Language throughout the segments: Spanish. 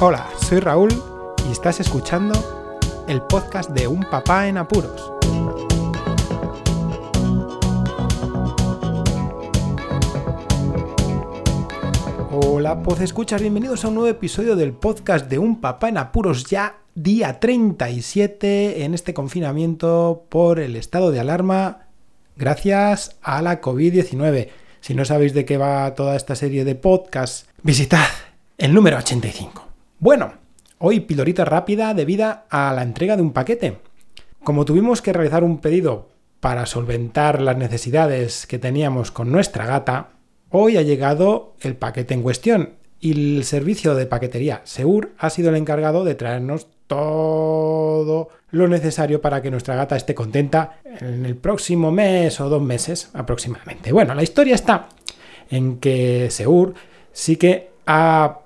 Hola, soy Raúl y estás escuchando el podcast de Un Papá en Apuros. Hola, pues escuchas, bienvenidos a un nuevo episodio del podcast de Un Papá en Apuros, ya día 37 en este confinamiento por el estado de alarma gracias a la COVID-19. Si no sabéis de qué va toda esta serie de podcasts, visitad el número 85. Bueno, hoy pildorita rápida debida a la entrega de un paquete. Como tuvimos que realizar un pedido para solventar las necesidades que teníamos con nuestra gata, hoy ha llegado el paquete en cuestión y el servicio de paquetería Seur ha sido el encargado de traernos todo lo necesario para que nuestra gata esté contenta en el próximo mes o dos meses aproximadamente. Bueno, la historia está en que Seur sí que ha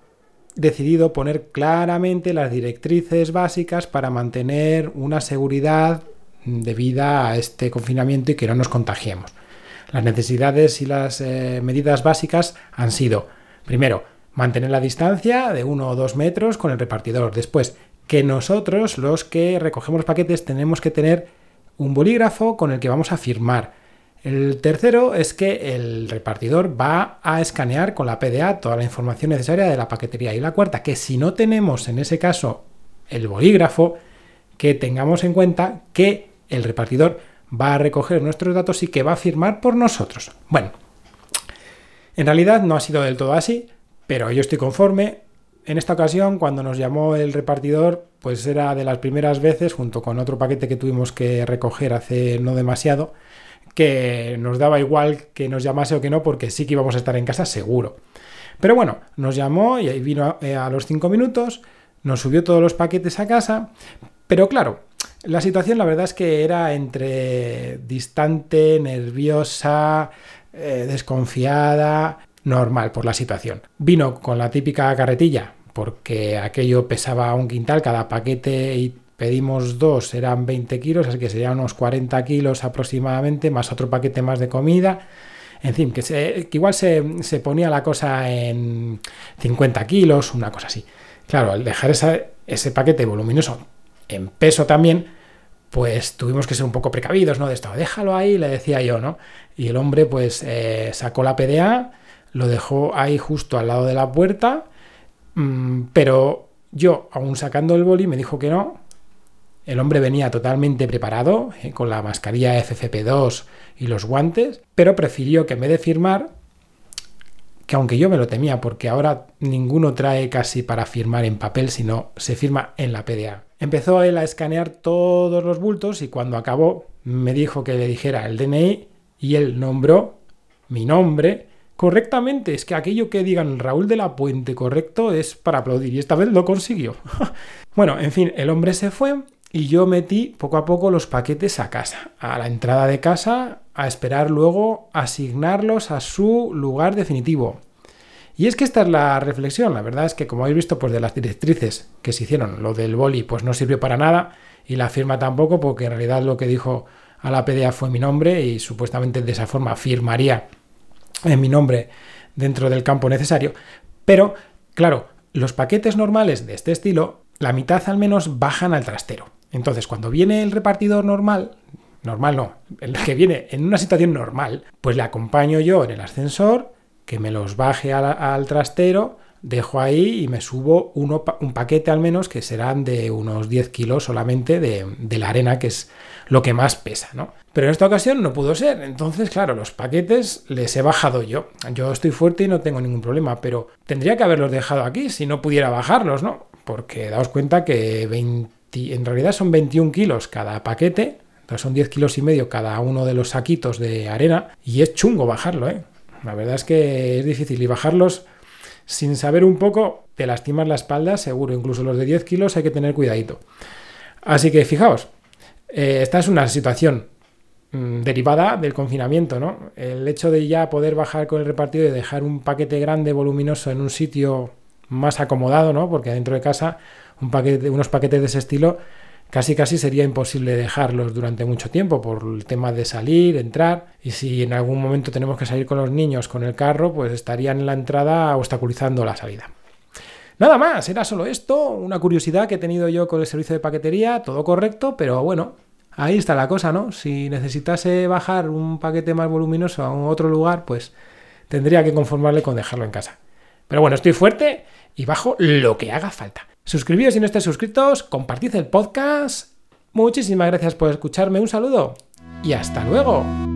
decidido poner claramente las directrices básicas para mantener una seguridad debida a este confinamiento y que no nos contagiemos. Las necesidades y las eh, medidas básicas han sido, primero, mantener la distancia de uno o dos metros con el repartidor. Después, que nosotros, los que recogemos paquetes, tenemos que tener un bolígrafo con el que vamos a firmar. El tercero es que el repartidor va a escanear con la PDA toda la información necesaria de la paquetería. Y la cuarta, que si no tenemos en ese caso el bolígrafo, que tengamos en cuenta que el repartidor va a recoger nuestros datos y que va a firmar por nosotros. Bueno, en realidad no ha sido del todo así, pero yo estoy conforme. En esta ocasión, cuando nos llamó el repartidor, pues era de las primeras veces, junto con otro paquete que tuvimos que recoger hace no demasiado, que nos daba igual que nos llamase o que no, porque sí que íbamos a estar en casa seguro. Pero bueno, nos llamó y ahí vino a, eh, los cinco minutos, nos subió todos los paquetes a casa, pero claro, la situación la verdad es que era entre distante, nerviosa, eh, desconfiada, normal por la situación. Vino con la típica carretilla, porque aquello pesaba un quintal cada paquete y pedimos dos, eran 20 kilos, así que serían unos 40 kilos aproximadamente, más otro paquete más de comida. En fin, que, igual se, ponía la cosa en 50 kilos, una cosa así. Claro, al dejar ese paquete voluminoso en peso también, pues tuvimos que ser un poco precavidos, ¿no? De esto, déjalo ahí, le decía yo, ¿no? Y el hombre, pues, eh, sacó la PDA, lo dejó ahí justo al lado de la puerta, mmm, pero yo, aún sacando el boli, me dijo que no, el hombre venía totalmente preparado, eh, con la mascarilla FFP2 y los guantes, pero prefirió que en vez de firmar, que aunque yo me lo temía, porque ahora ninguno trae casi para firmar en papel, sino se firma en la PDA. Empezó él a escanear todos los bultos y cuando acabó me dijo que le dijera el DNI y él nombró mi nombre correctamente. Es que aquello que digan Raúl de la Puente correcto es para aplaudir y esta vez lo consiguió. bueno, en fin, el hombre se fue y yo metí poco a poco los paquetes a casa, a la entrada de casa, a esperar luego asignarlos a su lugar definitivo. Y es que esta es la reflexión, la verdad es que como habéis visto, pues de las directrices que se hicieron, lo del boli pues no sirvió para nada y la firma tampoco, porque en realidad lo que dijo a la PDA fue mi nombre y supuestamente de esa forma firmaría en mi nombre dentro del campo necesario. Pero, claro, los paquetes normales de este estilo, la mitad al menos bajan al trastero. Entonces, cuando viene el repartidor normal, normal no, el que viene en una situación normal, pues le acompaño yo en el ascensor, que me los baje al, trastero, dejo ahí y me subo uno, un paquete al menos que serán de unos 10 kilos solamente de, de, la arena, que es lo que más pesa, ¿no? Pero en esta ocasión no pudo ser, entonces claro, los paquetes les he bajado yo. Yo estoy fuerte y no tengo ningún problema, pero tendría que haberlos dejado aquí si no pudiera bajarlos, ¿no? Porque daos cuenta que 20 en realidad son 21 kilos cada paquete, entonces son 10 kilos y medio cada uno de los saquitos de arena y es chungo bajarlo, ¿eh? La verdad es que es difícil y bajarlos sin saber un poco te lastimas la espalda, seguro, incluso los de 10 kilos hay que tener cuidadito. Así que fijaos, eh, esta es una situación mmm, derivada del confinamiento, ¿no? El hecho de ya poder bajar con el repartido y dejar un paquete grande, voluminoso en un sitio más acomodado, ¿no? Porque dentro de casa un paquete, unos paquetes de ese estilo casi casi sería imposible dejarlos durante mucho tiempo por el tema de salir, entrar y si en algún momento tenemos que salir con los niños con el carro, pues estarían en la entrada obstaculizando la salida. Nada más, era solo esto, una curiosidad que he tenido yo con el servicio de paquetería, todo correcto, pero bueno, ahí está la cosa, ¿no? Si necesitase bajar un paquete más voluminoso a otro lugar, pues tendría que conformarle con dejarlo en casa. Pero bueno, estoy fuerte y bajo lo que haga falta. Suscribíos si no estáis suscritos, compartid el podcast. Muchísimas gracias por escucharme, un saludo y hasta luego.